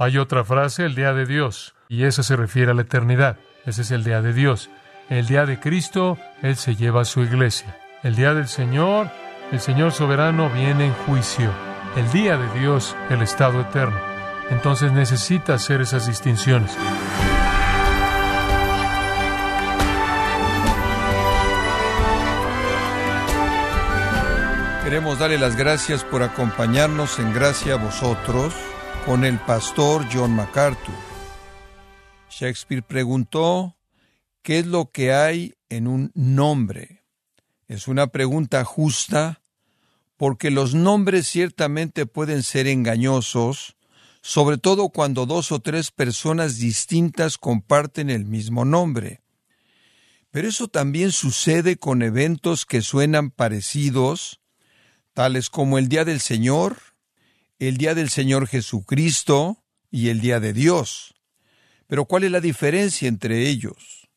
Hay otra frase, el día de Dios, y esa se refiere a la eternidad. Ese es el día de Dios. El día de Cristo, Él se lleva a su iglesia. El día del Señor, el Señor soberano viene en juicio. El día de Dios, el estado eterno. Entonces necesita hacer esas distinciones. Queremos darle las gracias por acompañarnos en gracia a vosotros con el pastor John MacArthur. Shakespeare preguntó, ¿qué es lo que hay en un nombre? Es una pregunta justa porque los nombres ciertamente pueden ser engañosos, sobre todo cuando dos o tres personas distintas comparten el mismo nombre. Pero eso también sucede con eventos que suenan parecidos, tales como el Día del Señor, el Día del Señor Jesucristo y el Día de Dios. Pero ¿cuál es la diferencia entre ellos?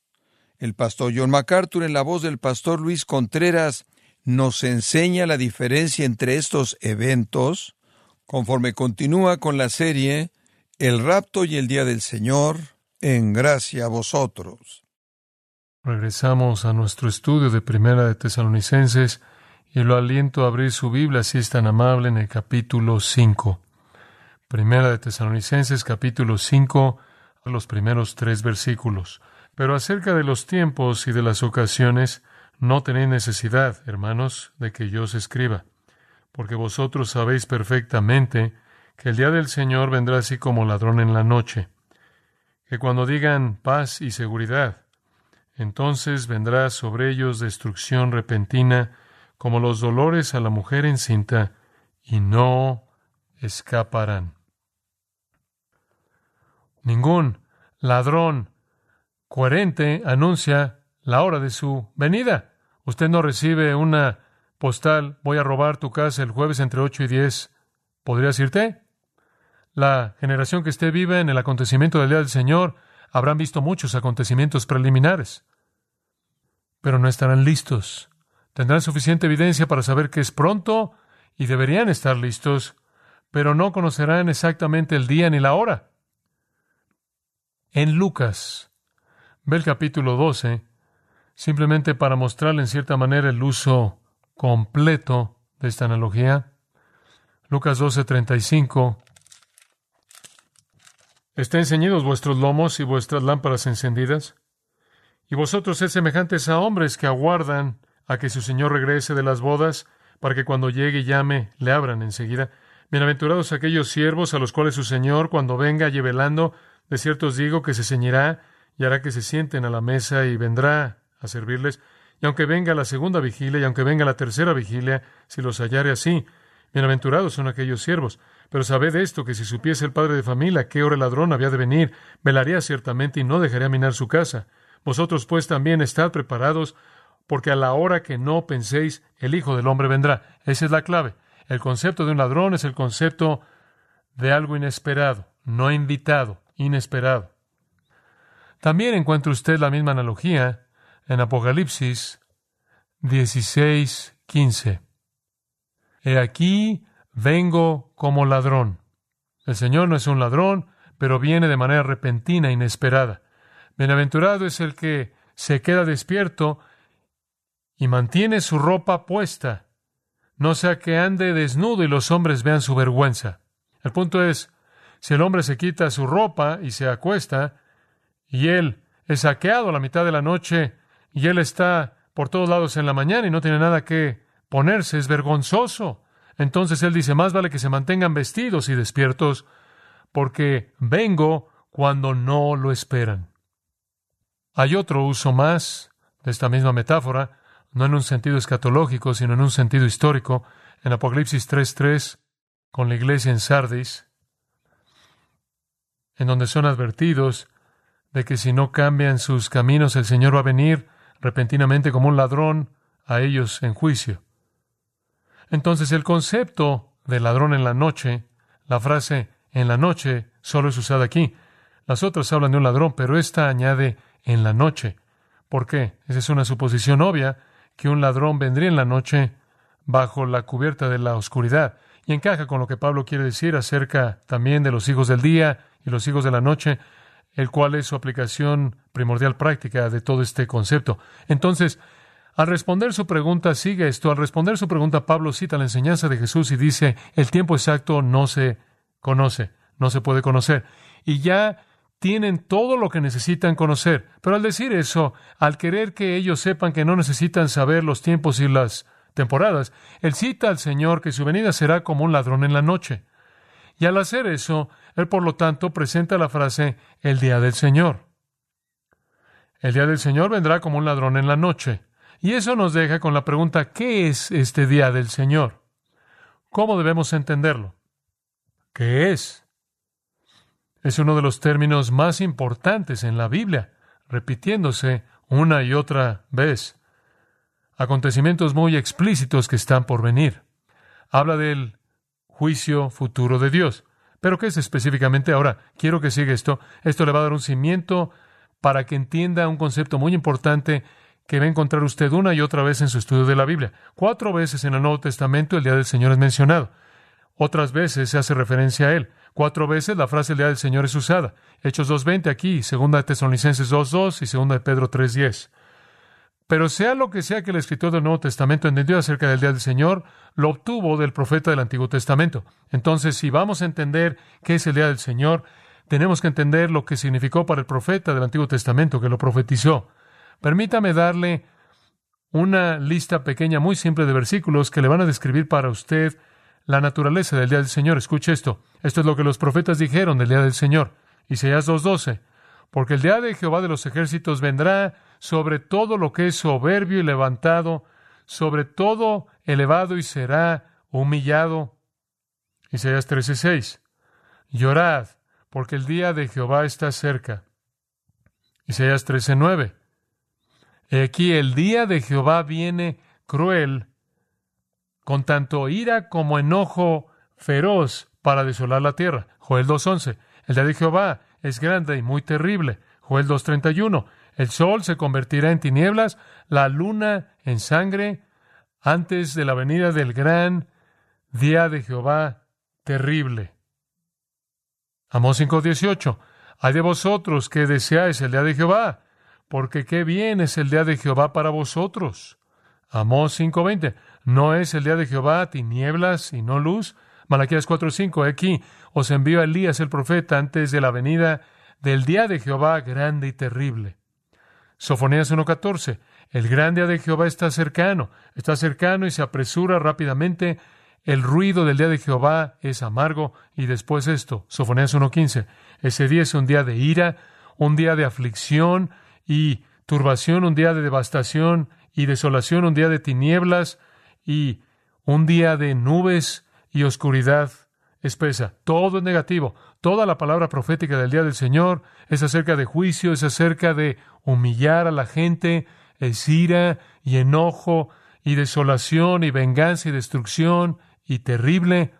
El pastor John MacArthur en la voz del pastor Luis Contreras nos enseña la diferencia entre estos eventos conforme continúa con la serie El rapto y el Día del Señor en gracia a vosotros. Regresamos a nuestro estudio de Primera de Tesalonicenses y lo aliento a abrir su Biblia si es tan amable en el capítulo 5. Primera de Tesalonicenses capítulo 5, los primeros tres versículos. Pero acerca de los tiempos y de las ocasiones, no tenéis necesidad, hermanos, de que yo os escriba, porque vosotros sabéis perfectamente que el día del Señor vendrá así como ladrón en la noche, que cuando digan paz y seguridad, entonces vendrá sobre ellos destrucción repentina, como los dolores a la mujer encinta, y no escaparán. Ningún ladrón coherente anuncia la hora de su venida. Usted no recibe una postal, voy a robar tu casa el jueves entre 8 y 10. ¿Podrías irte? La generación que esté viva en el acontecimiento del día del Señor habrán visto muchos acontecimientos preliminares, pero no estarán listos Tendrán suficiente evidencia para saber que es pronto y deberían estar listos, pero no conocerán exactamente el día ni la hora. En Lucas, ve el capítulo 12, simplemente para mostrarle en cierta manera el uso completo de esta analogía. Lucas 12:35. Estén ceñidos vuestros lomos y vuestras lámparas encendidas, y vosotros sed semejantes a hombres que aguardan a que su Señor regrese de las bodas, para que cuando llegue y llame, le abran enseguida. Bienaventurados aquellos siervos a los cuales su Señor, cuando venga, llevelando, de cierto os digo que se ceñirá y hará que se sienten a la mesa y vendrá a servirles. Y aunque venga la segunda vigilia y aunque venga la tercera vigilia, si los hallare así, bienaventurados son aquellos siervos. Pero sabed esto, que si supiese el padre de familia qué hora el ladrón había de venir, velaría ciertamente y no dejaría minar su casa. Vosotros pues también estad preparados, porque a la hora que no penséis, el Hijo del Hombre vendrá. Esa es la clave. El concepto de un ladrón es el concepto de algo inesperado, no invitado, inesperado. También encuentra usted la misma analogía en Apocalipsis 16, 15. He aquí vengo como ladrón. El Señor no es un ladrón, pero viene de manera repentina, inesperada. Bienaventurado es el que se queda despierto y mantiene su ropa puesta, no sea que ande desnudo y los hombres vean su vergüenza. El punto es, si el hombre se quita su ropa y se acuesta, y él es saqueado a la mitad de la noche, y él está por todos lados en la mañana y no tiene nada que ponerse, es vergonzoso. Entonces él dice, más vale que se mantengan vestidos y despiertos, porque vengo cuando no lo esperan. Hay otro uso más de esta misma metáfora, no en un sentido escatológico, sino en un sentido histórico, en Apocalipsis 3.3, con la iglesia en Sardis, en donde son advertidos de que si no cambian sus caminos, el Señor va a venir repentinamente como un ladrón a ellos en juicio. Entonces el concepto de ladrón en la noche, la frase en la noche, solo es usada aquí. Las otras hablan de un ladrón, pero esta añade en la noche. ¿Por qué? Esa es una suposición obvia, que un ladrón vendría en la noche bajo la cubierta de la oscuridad. y encaja con lo que Pablo quiere decir acerca también de los hijos del día y los hijos de la noche, el cual es su aplicación primordial práctica de todo este concepto. Entonces, al responder su pregunta, sigue esto. Al responder su pregunta, Pablo cita la enseñanza de Jesús y dice, el tiempo exacto no se conoce, no se puede conocer. Y ya tienen todo lo que necesitan conocer. Pero al decir eso, al querer que ellos sepan que no necesitan saber los tiempos y las temporadas, él cita al Señor que su venida será como un ladrón en la noche. Y al hacer eso, él por lo tanto presenta la frase el día del Señor. El día del Señor vendrá como un ladrón en la noche. Y eso nos deja con la pregunta, ¿qué es este día del Señor? ¿Cómo debemos entenderlo? ¿Qué es? Es uno de los términos más importantes en la Biblia, repitiéndose una y otra vez. Acontecimientos muy explícitos que están por venir. Habla del juicio futuro de Dios. Pero ¿qué es específicamente ahora? Quiero que siga esto. Esto le va a dar un cimiento para que entienda un concepto muy importante que va a encontrar usted una y otra vez en su estudio de la Biblia. Cuatro veces en el Nuevo Testamento el día del Señor es mencionado. Otras veces se hace referencia a él. Cuatro veces la frase día del Señor es usada. Hechos 2.20 aquí, segunda de Tesalonicenses 2.2 y segunda de Pedro 3.10. Pero sea lo que sea que el escritor del Nuevo Testamento entendió acerca del día del Señor, lo obtuvo del profeta del Antiguo Testamento. Entonces, si vamos a entender qué es el día del Señor, tenemos que entender lo que significó para el profeta del Antiguo Testamento que lo profetizó. Permítame darle una lista pequeña, muy simple de versículos que le van a describir para usted la naturaleza del día del Señor. Escuche esto. Esto es lo que los profetas dijeron del día del Señor. Isaías 2.12. Porque el día de Jehová de los ejércitos vendrá sobre todo lo que es soberbio y levantado, sobre todo elevado y será humillado. Isaías 13.6. Llorad, porque el día de Jehová está cerca. Isaías 13.9. Aquí el día de Jehová viene cruel con tanto ira como enojo feroz para desolar la tierra. Joel 2.11. El día de Jehová es grande y muy terrible. Joel 2.31. El sol se convertirá en tinieblas, la luna en sangre, antes de la venida del gran día de Jehová terrible. Amós 5.18. Hay de vosotros que deseáis el día de Jehová, porque qué bien es el día de Jehová para vosotros. Amós 5.20. ¿No es el día de Jehová tinieblas y no luz? Malaquías 4.5. Aquí os envío a Elías el profeta antes de la venida del día de Jehová grande y terrible. Sofonías 1.14. El gran día de Jehová está cercano, está cercano y se apresura rápidamente. El ruido del día de Jehová es amargo. Y después esto, Sofonías 1.15. Ese día es un día de ira, un día de aflicción y turbación, un día de devastación y desolación, un día de tinieblas, y un día de nubes y oscuridad espesa. Todo es negativo. Toda la palabra profética del día del Señor es acerca de juicio, es acerca de humillar a la gente, es ira y enojo y desolación y venganza y destrucción y terrible.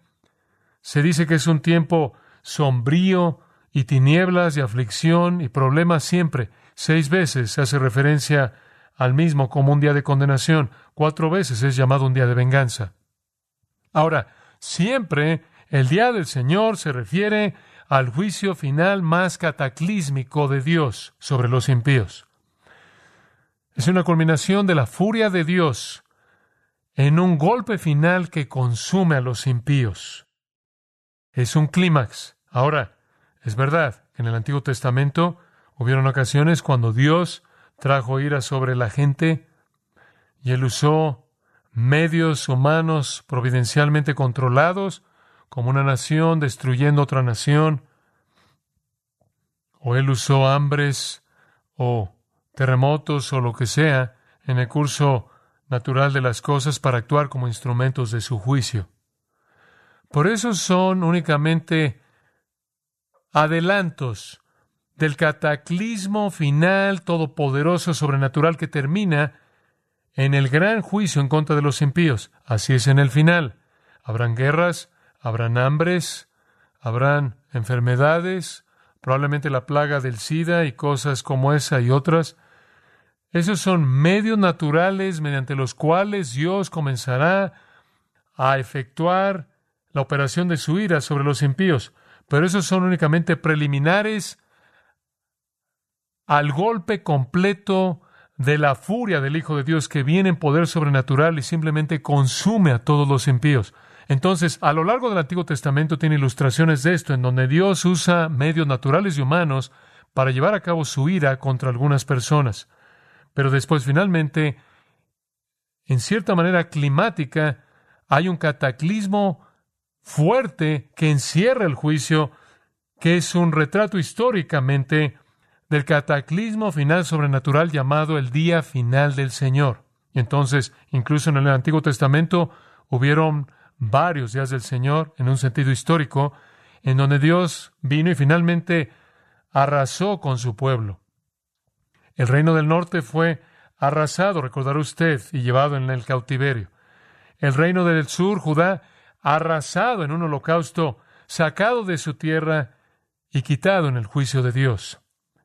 Se dice que es un tiempo sombrío y tinieblas y aflicción y problemas siempre. Seis veces se hace referencia al mismo como un día de condenación. Cuatro veces es llamado un día de venganza. Ahora, siempre el día del Señor se refiere al juicio final más cataclísmico de Dios sobre los impíos. Es una culminación de la furia de Dios en un golpe final que consume a los impíos. Es un clímax. Ahora, es verdad que en el Antiguo Testamento hubieron ocasiones cuando Dios trajo ira sobre la gente y él usó medios humanos providencialmente controlados como una nación destruyendo otra nación, o él usó hambres o terremotos o lo que sea en el curso natural de las cosas para actuar como instrumentos de su juicio. Por eso son únicamente adelantos del cataclismo final todopoderoso sobrenatural que termina en el gran juicio en contra de los impíos. Así es en el final. Habrán guerras, habrán hambres, habrán enfermedades, probablemente la plaga del SIDA y cosas como esa y otras. Esos son medios naturales mediante los cuales Dios comenzará a efectuar la operación de su ira sobre los impíos, pero esos son únicamente preliminares al golpe completo de la furia del Hijo de Dios que viene en poder sobrenatural y simplemente consume a todos los impíos. Entonces, a lo largo del Antiguo Testamento tiene ilustraciones de esto, en donde Dios usa medios naturales y humanos para llevar a cabo su ira contra algunas personas. Pero después, finalmente, en cierta manera climática, hay un cataclismo fuerte que encierra el juicio, que es un retrato históricamente del cataclismo final sobrenatural llamado el día final del Señor. entonces, incluso en el Antiguo Testamento, hubieron varios días del Señor, en un sentido histórico, en donde Dios vino y finalmente arrasó con su pueblo. El reino del norte fue arrasado, recordará usted, y llevado en el cautiverio. El reino del sur, Judá, arrasado en un holocausto, sacado de su tierra y quitado en el juicio de Dios.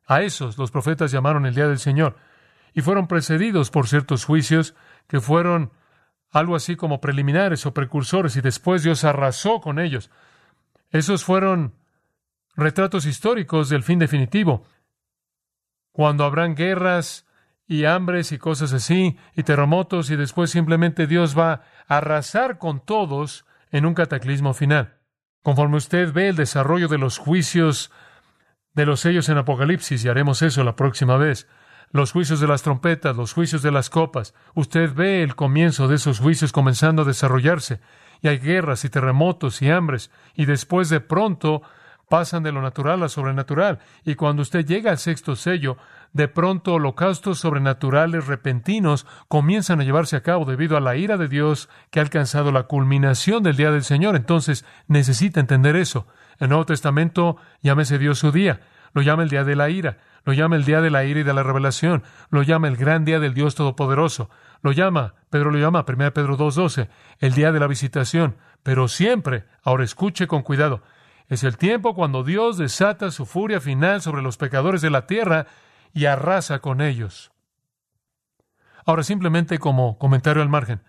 A esos los profetas llamaron el día del Señor y fueron precedidos por ciertos juicios que fueron algo así como preliminares o precursores y después Dios arrasó con ellos. Esos fueron retratos históricos del fin definitivo, cuando habrán guerras y hambres y cosas así y terremotos y después simplemente Dios va a arrasar con todos en un cataclismo final. Conforme usted ve el desarrollo de los juicios de los sellos en Apocalipsis, y haremos eso la próxima vez. Los juicios de las trompetas, los juicios de las copas. Usted ve el comienzo de esos juicios comenzando a desarrollarse, y hay guerras y terremotos y hambres, y después de pronto pasan de lo natural a sobrenatural, y cuando usted llega al sexto sello, de pronto holocaustos sobrenaturales repentinos comienzan a llevarse a cabo debido a la ira de Dios que ha alcanzado la culminación del día del Señor. Entonces necesita entender eso. El Nuevo Testamento llámese Dios su día, lo llama el día de la ira, lo llama el día de la ira y de la revelación, lo llama el gran día del Dios Todopoderoso, lo llama, Pedro lo llama, 1 Pedro 2.12, el día de la visitación, pero siempre, ahora escuche con cuidado, es el tiempo cuando Dios desata su furia final sobre los pecadores de la tierra y arrasa con ellos. Ahora, simplemente como comentario al margen,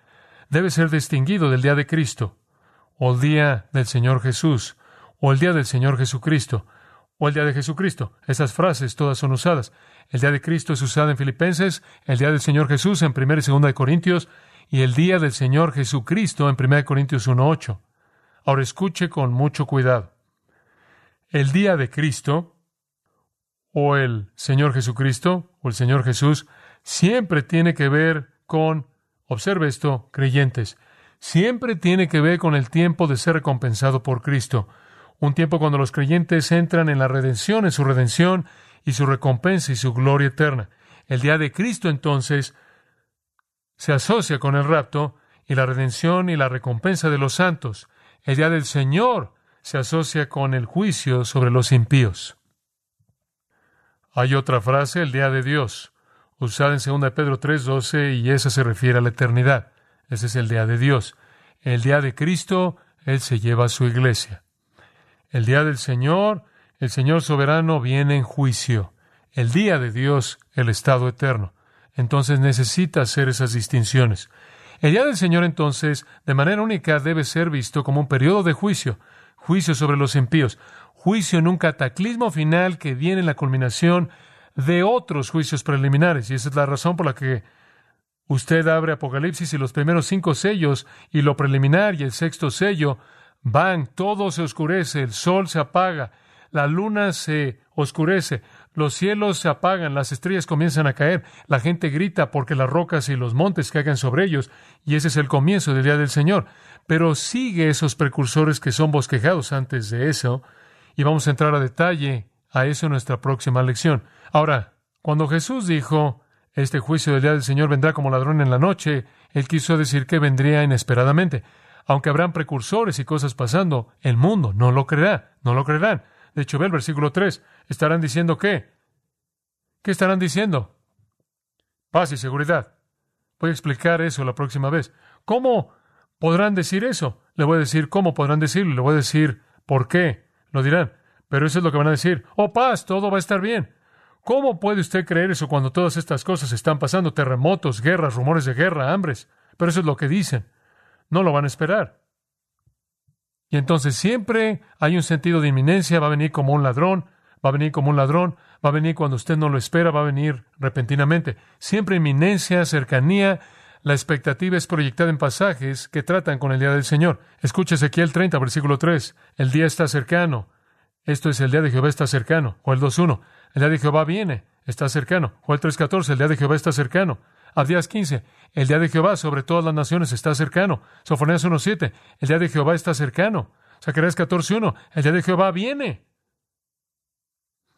debe ser distinguido del día de Cristo, o el día del Señor Jesús, o el día del Señor Jesucristo, o el día de Jesucristo. Esas frases todas son usadas. El día de Cristo es usada en Filipenses, el día del Señor Jesús en 1 y 2 de Corintios, y el día del Señor Jesucristo en 1 Corintios 1.8. Ahora escuche con mucho cuidado. El día de Cristo, o el Señor Jesucristo, o el Señor Jesús, siempre tiene que ver con, observe esto, creyentes, siempre tiene que ver con el tiempo de ser recompensado por Cristo un tiempo cuando los creyentes entran en la redención, en su redención y su recompensa y su gloria eterna. El día de Cristo entonces se asocia con el rapto y la redención y la recompensa de los santos. El día del Señor se asocia con el juicio sobre los impíos. Hay otra frase, el día de Dios, usada en 2 Pedro 3:12 y esa se refiere a la eternidad. Ese es el día de Dios. El día de Cristo, Él se lleva a su iglesia. El día del Señor, el Señor soberano viene en juicio. El día de Dios, el estado eterno. Entonces necesita hacer esas distinciones. El día del Señor entonces, de manera única, debe ser visto como un periodo de juicio, juicio sobre los impíos, juicio en un cataclismo final que viene en la culminación de otros juicios preliminares. Y esa es la razón por la que usted abre Apocalipsis y los primeros cinco sellos y lo preliminar y el sexto sello van, todo se oscurece, el sol se apaga, la luna se oscurece, los cielos se apagan, las estrellas comienzan a caer, la gente grita porque las rocas y los montes caigan sobre ellos, y ese es el comienzo del día del Señor. Pero sigue esos precursores que son bosquejados antes de eso, y vamos a entrar a detalle a eso en nuestra próxima lección. Ahora, cuando Jesús dijo, este juicio del día del Señor vendrá como ladrón en la noche, él quiso decir que vendría inesperadamente aunque habrán precursores y cosas pasando, el mundo no lo creerá, no lo creerán. De hecho, ve el versículo 3. ¿Estarán diciendo qué? ¿Qué estarán diciendo? Paz y seguridad. Voy a explicar eso la próxima vez. ¿Cómo podrán decir eso? Le voy a decir cómo podrán decirlo, le voy a decir por qué. Lo dirán. Pero eso es lo que van a decir. Oh, paz, todo va a estar bien. ¿Cómo puede usted creer eso cuando todas estas cosas están pasando? Terremotos, guerras, rumores de guerra, hambres. Pero eso es lo que dicen. No lo van a esperar. Y entonces siempre hay un sentido de inminencia, va a venir como un ladrón, va a venir como un ladrón, va a venir cuando usted no lo espera, va a venir repentinamente. Siempre inminencia, cercanía, la expectativa es proyectada en pasajes que tratan con el día del Señor. Escuche Ezequiel 30, versículo 3. El día está cercano. Esto es el día de Jehová está cercano. O el 2.1. El día de Jehová viene, está cercano. O el 3.14. El día de Jehová está cercano. Abdías 15. El día de Jehová sobre todas las naciones está cercano. Sofonías 1.7. El día de Jehová está cercano. Zacarías 14.1. El día de Jehová viene.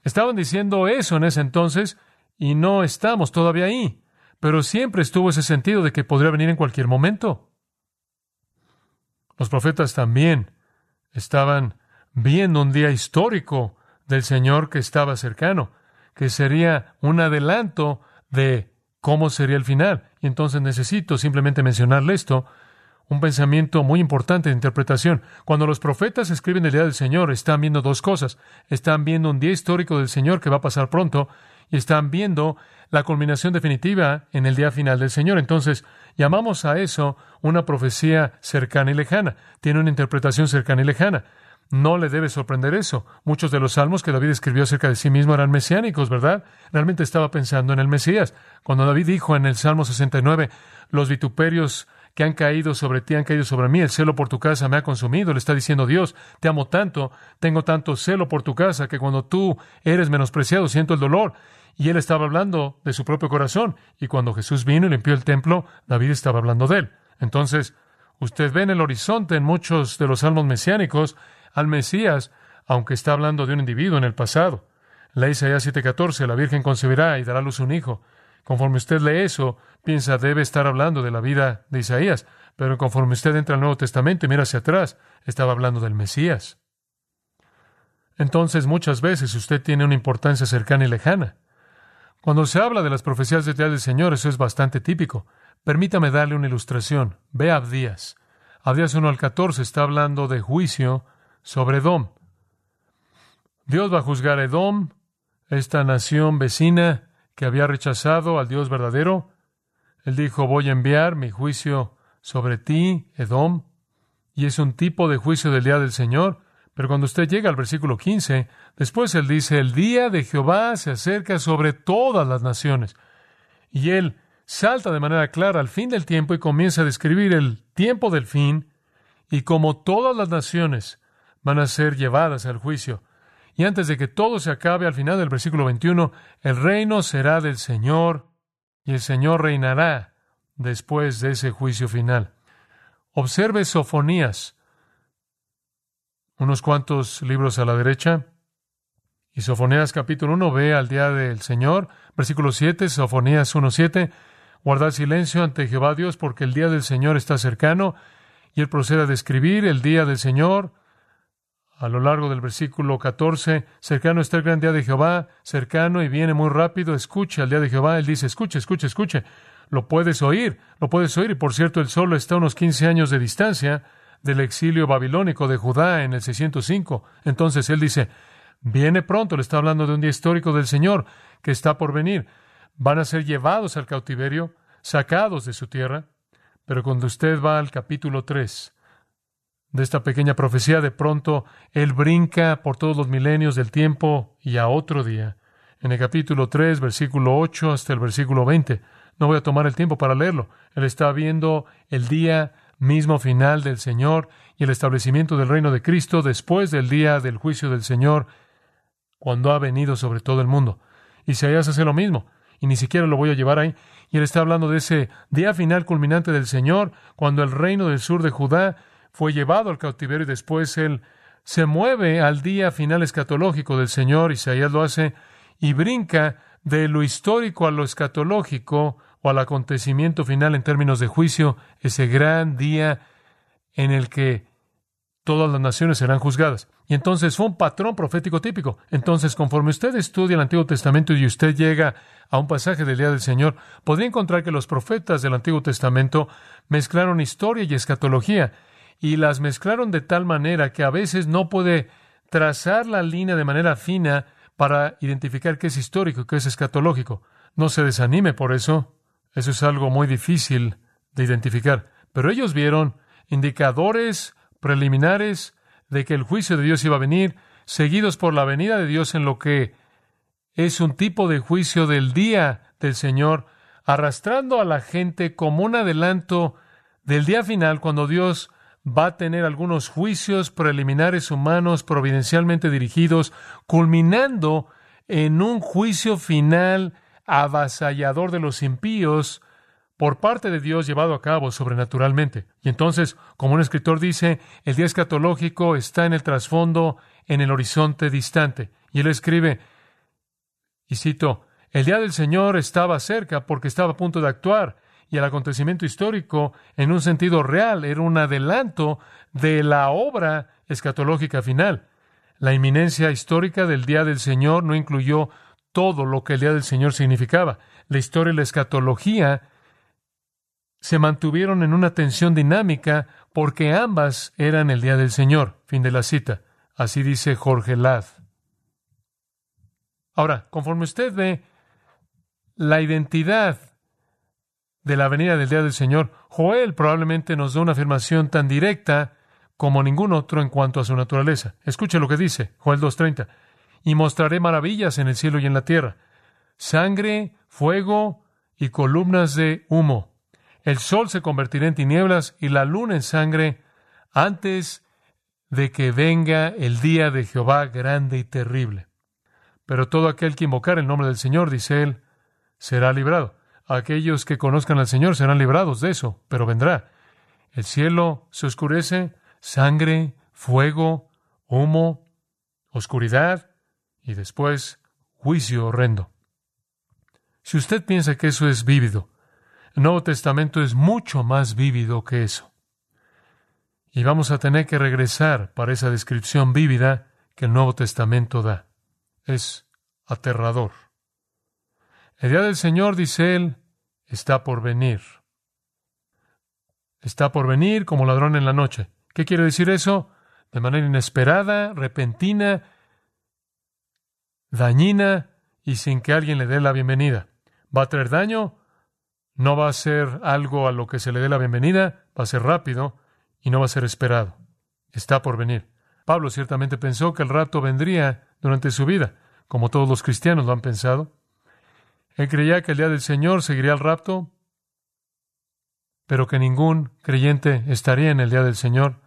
Estaban diciendo eso en ese entonces y no estamos todavía ahí. Pero siempre estuvo ese sentido de que podría venir en cualquier momento. Los profetas también estaban viendo un día histórico del Señor que estaba cercano, que sería un adelanto de cómo sería el final. Y entonces necesito simplemente mencionarle esto, un pensamiento muy importante de interpretación. Cuando los profetas escriben el día del Señor, están viendo dos cosas. Están viendo un día histórico del Señor que va a pasar pronto y están viendo la culminación definitiva en el día final del Señor. Entonces, llamamos a eso una profecía cercana y lejana. Tiene una interpretación cercana y lejana. No le debe sorprender eso. Muchos de los salmos que David escribió acerca de sí mismo eran mesiánicos, ¿verdad? Realmente estaba pensando en el Mesías. Cuando David dijo en el Salmo 69, los vituperios que han caído sobre ti han caído sobre mí, el celo por tu casa me ha consumido, le está diciendo Dios, te amo tanto, tengo tanto celo por tu casa, que cuando tú eres menospreciado siento el dolor. Y él estaba hablando de su propio corazón. Y cuando Jesús vino y limpió el templo, David estaba hablando de él. Entonces, usted ve en el horizonte en muchos de los salmos mesiánicos al Mesías, aunque está hablando de un individuo en el pasado. La Isaías 7:14, la Virgen concebirá y dará a luz un hijo. Conforme usted lee eso, piensa debe estar hablando de la vida de Isaías, pero conforme usted entra al Nuevo Testamento y mira hacia atrás, estaba hablando del Mesías. Entonces muchas veces usted tiene una importancia cercana y lejana. Cuando se habla de las profecías de del Señor, eso es bastante típico. Permítame darle una ilustración. Ve a Abdías. Abdías 1 al 14 está hablando de juicio sobre Edom. Dios va a juzgar a Edom, esta nación vecina que había rechazado al Dios verdadero. Él dijo, voy a enviar mi juicio sobre ti, Edom. Y es un tipo de juicio del día del Señor. Pero cuando usted llega al versículo 15, después él dice, el día de Jehová se acerca sobre todas las naciones. Y él salta de manera clara al fin del tiempo y comienza a describir el tiempo del fin y como todas las naciones van a ser llevadas al juicio. Y antes de que todo se acabe, al final del versículo 21, el reino será del Señor y el Señor reinará después de ese juicio final. Observe Sofonías unos cuantos libros a la derecha. Y Sofonías capítulo 1 ve al día del Señor. Versículo 7, Sofonías 1.7. Guardad silencio ante Jehová Dios porque el día del Señor está cercano. Y él procede a describir el día del Señor. A lo largo del versículo 14, cercano está el gran día de Jehová, cercano y viene muy rápido, escucha el día de Jehová, él dice, escuche, escuche, escuche, lo puedes oír, lo puedes oír, y por cierto, el solo está a unos 15 años de distancia, del exilio babilónico de Judá en el 605. Entonces él dice, viene pronto, le está hablando de un día histórico del Señor que está por venir. Van a ser llevados al cautiverio, sacados de su tierra. Pero cuando usted va al capítulo 3 de esta pequeña profecía, de pronto él brinca por todos los milenios del tiempo y a otro día. En el capítulo 3, versículo 8 hasta el versículo 20. No voy a tomar el tiempo para leerlo. Él está viendo el día mismo final del Señor y el establecimiento del reino de Cristo después del día del juicio del Señor, cuando ha venido sobre todo el mundo. Isaías hace lo mismo, y ni siquiera lo voy a llevar ahí. Y él está hablando de ese día final culminante del Señor, cuando el reino del sur de Judá fue llevado al cautiverio y después él se mueve al día final escatológico del Señor, Isaías lo hace, y brinca de lo histórico a lo escatológico, o al acontecimiento final en términos de juicio, ese gran día en el que todas las naciones serán juzgadas. Y entonces fue un patrón profético típico. Entonces, conforme usted estudia el Antiguo Testamento y usted llega a un pasaje del día del Señor, podría encontrar que los profetas del Antiguo Testamento mezclaron historia y escatología, y las mezclaron de tal manera que a veces no puede trazar la línea de manera fina para identificar qué es histórico y qué es escatológico. No se desanime por eso. Eso es algo muy difícil de identificar. Pero ellos vieron indicadores preliminares de que el juicio de Dios iba a venir, seguidos por la venida de Dios en lo que es un tipo de juicio del día del Señor, arrastrando a la gente como un adelanto del día final cuando Dios va a tener algunos juicios preliminares humanos providencialmente dirigidos, culminando en un juicio final avasallador de los impíos por parte de Dios llevado a cabo sobrenaturalmente. Y entonces, como un escritor dice, el día escatológico está en el trasfondo, en el horizonte distante. Y él escribe, y cito, el día del Señor estaba cerca porque estaba a punto de actuar y el acontecimiento histórico, en un sentido real, era un adelanto de la obra escatológica final. La inminencia histórica del día del Señor no incluyó todo lo que el día del Señor significaba. La historia y la escatología se mantuvieron en una tensión dinámica porque ambas eran el día del Señor. Fin de la cita. Así dice Jorge Ladd. Ahora, conforme usted ve la identidad de la venida del día del Señor, Joel probablemente nos da una afirmación tan directa como ningún otro en cuanto a su naturaleza. Escuche lo que dice Joel 2.30. Y mostraré maravillas en el cielo y en la tierra. Sangre, fuego y columnas de humo. El sol se convertirá en tinieblas y la luna en sangre antes de que venga el día de Jehová grande y terrible. Pero todo aquel que invocar el nombre del Señor, dice él, será librado. Aquellos que conozcan al Señor serán librados de eso, pero vendrá. El cielo se oscurece, sangre, fuego, humo, oscuridad y después juicio horrendo. Si usted piensa que eso es vívido, el Nuevo Testamento es mucho más vívido que eso. Y vamos a tener que regresar para esa descripción vívida que el Nuevo Testamento da. Es aterrador. El día del Señor, dice él, está por venir. Está por venir como ladrón en la noche. ¿Qué quiere decir eso? De manera inesperada, repentina, dañina y sin que alguien le dé la bienvenida. ¿Va a traer daño? No va a ser algo a lo que se le dé la bienvenida, va a ser rápido y no va a ser esperado. Está por venir. Pablo ciertamente pensó que el rato vendría durante su vida, como todos los cristianos lo han pensado. Él creía que el día del Señor seguiría el rapto, pero que ningún creyente estaría en el día del Señor.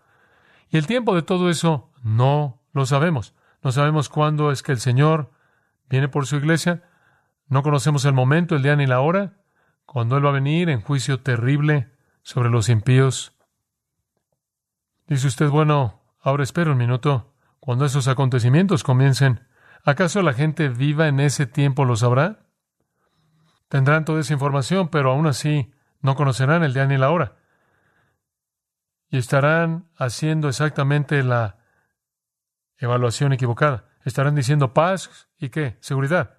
Y el tiempo de todo eso no lo sabemos. No sabemos cuándo es que el Señor viene por su iglesia. No conocemos el momento, el día ni la hora, cuando Él va a venir en juicio terrible sobre los impíos. Dice usted, bueno, ahora espero un minuto. Cuando esos acontecimientos comiencen, ¿acaso la gente viva en ese tiempo lo sabrá? Tendrán toda esa información, pero aún así no conocerán el día ni la hora. Y estarán haciendo exactamente la evaluación equivocada. Estarán diciendo paz y qué? Seguridad.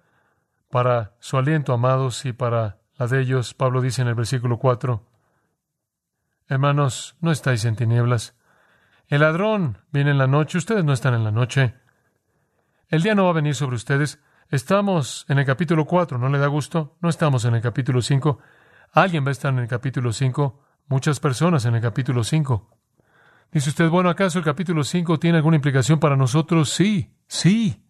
Para su aliento, amados, y para la de ellos, Pablo dice en el versículo 4, Hermanos, no estáis en tinieblas. El ladrón viene en la noche, ustedes no están en la noche. El día no va a venir sobre ustedes. Estamos en el capítulo 4, ¿no le da gusto? No estamos en el capítulo 5. Alguien va a estar en el capítulo 5, muchas personas en el capítulo 5. Dice usted, bueno, ¿acaso el capítulo 5 tiene alguna implicación para nosotros? Sí, sí.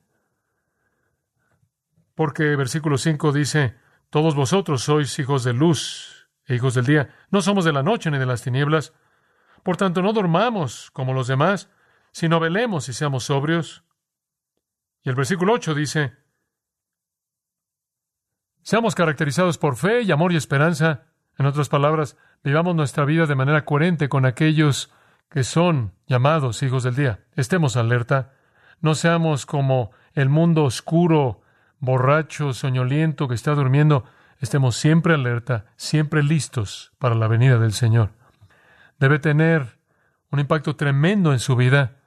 Porque versículo 5 dice, todos vosotros sois hijos de luz e hijos del día. No somos de la noche ni de las tinieblas. Por tanto, no dormamos como los demás, sino velemos y seamos sobrios. Y el versículo 8 dice, Seamos caracterizados por fe y amor y esperanza. En otras palabras, vivamos nuestra vida de manera coherente con aquellos que son llamados hijos del día. Estemos alerta. No seamos como el mundo oscuro, borracho, soñoliento que está durmiendo. Estemos siempre alerta, siempre listos para la venida del Señor. Debe tener un impacto tremendo en su vida,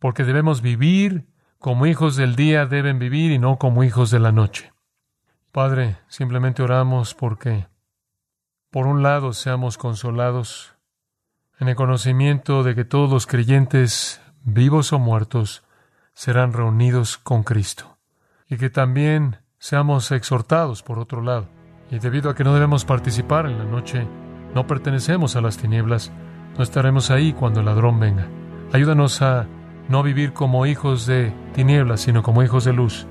porque debemos vivir como hijos del día deben vivir y no como hijos de la noche. Padre, simplemente oramos porque, por un lado, seamos consolados en el conocimiento de que todos los creyentes, vivos o muertos, serán reunidos con Cristo. Y que también seamos exhortados, por otro lado. Y debido a que no debemos participar en la noche, no pertenecemos a las tinieblas, no estaremos ahí cuando el ladrón venga. Ayúdanos a no vivir como hijos de tinieblas, sino como hijos de luz.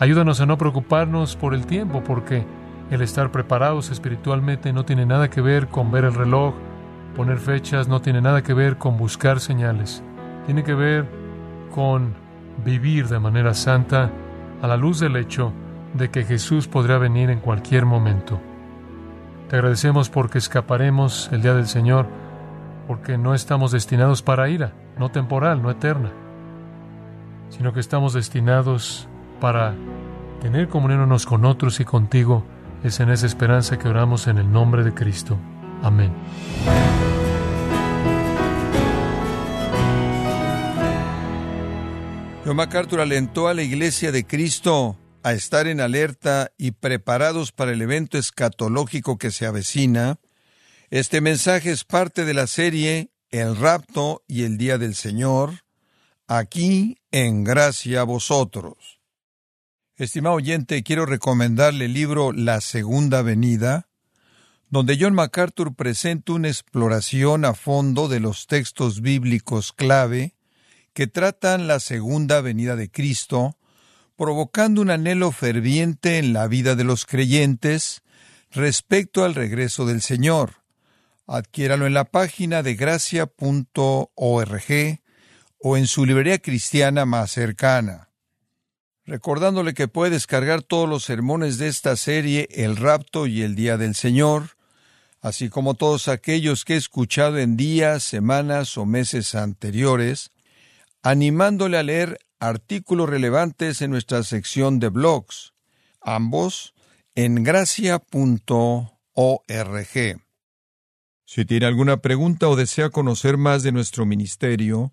Ayúdanos a no preocuparnos por el tiempo, porque el estar preparados espiritualmente no tiene nada que ver con ver el reloj, poner fechas, no tiene nada que ver con buscar señales. Tiene que ver con vivir de manera santa a la luz del hecho de que Jesús podrá venir en cualquier momento. Te agradecemos porque escaparemos el día del Señor, porque no estamos destinados para ira, no temporal, no eterna, sino que estamos destinados para tener comunión unos con otros y contigo. Es en esa esperanza que oramos en el nombre de Cristo. Amén. John MacArthur alentó a la Iglesia de Cristo a estar en alerta y preparados para el evento escatológico que se avecina. Este mensaje es parte de la serie El rapto y el día del Señor, aquí en gracia a vosotros. Estimado oyente, quiero recomendarle el libro La Segunda Venida, donde John MacArthur presenta una exploración a fondo de los textos bíblicos clave que tratan la segunda venida de Cristo, provocando un anhelo ferviente en la vida de los creyentes respecto al regreso del Señor. Adquiéralo en la página de gracia.org o en su librería cristiana más cercana. Recordándole que puede descargar todos los sermones de esta serie El rapto y el día del Señor, así como todos aquellos que he escuchado en días, semanas o meses anteriores, animándole a leer artículos relevantes en nuestra sección de blogs, ambos en gracia.org. Si tiene alguna pregunta o desea conocer más de nuestro ministerio,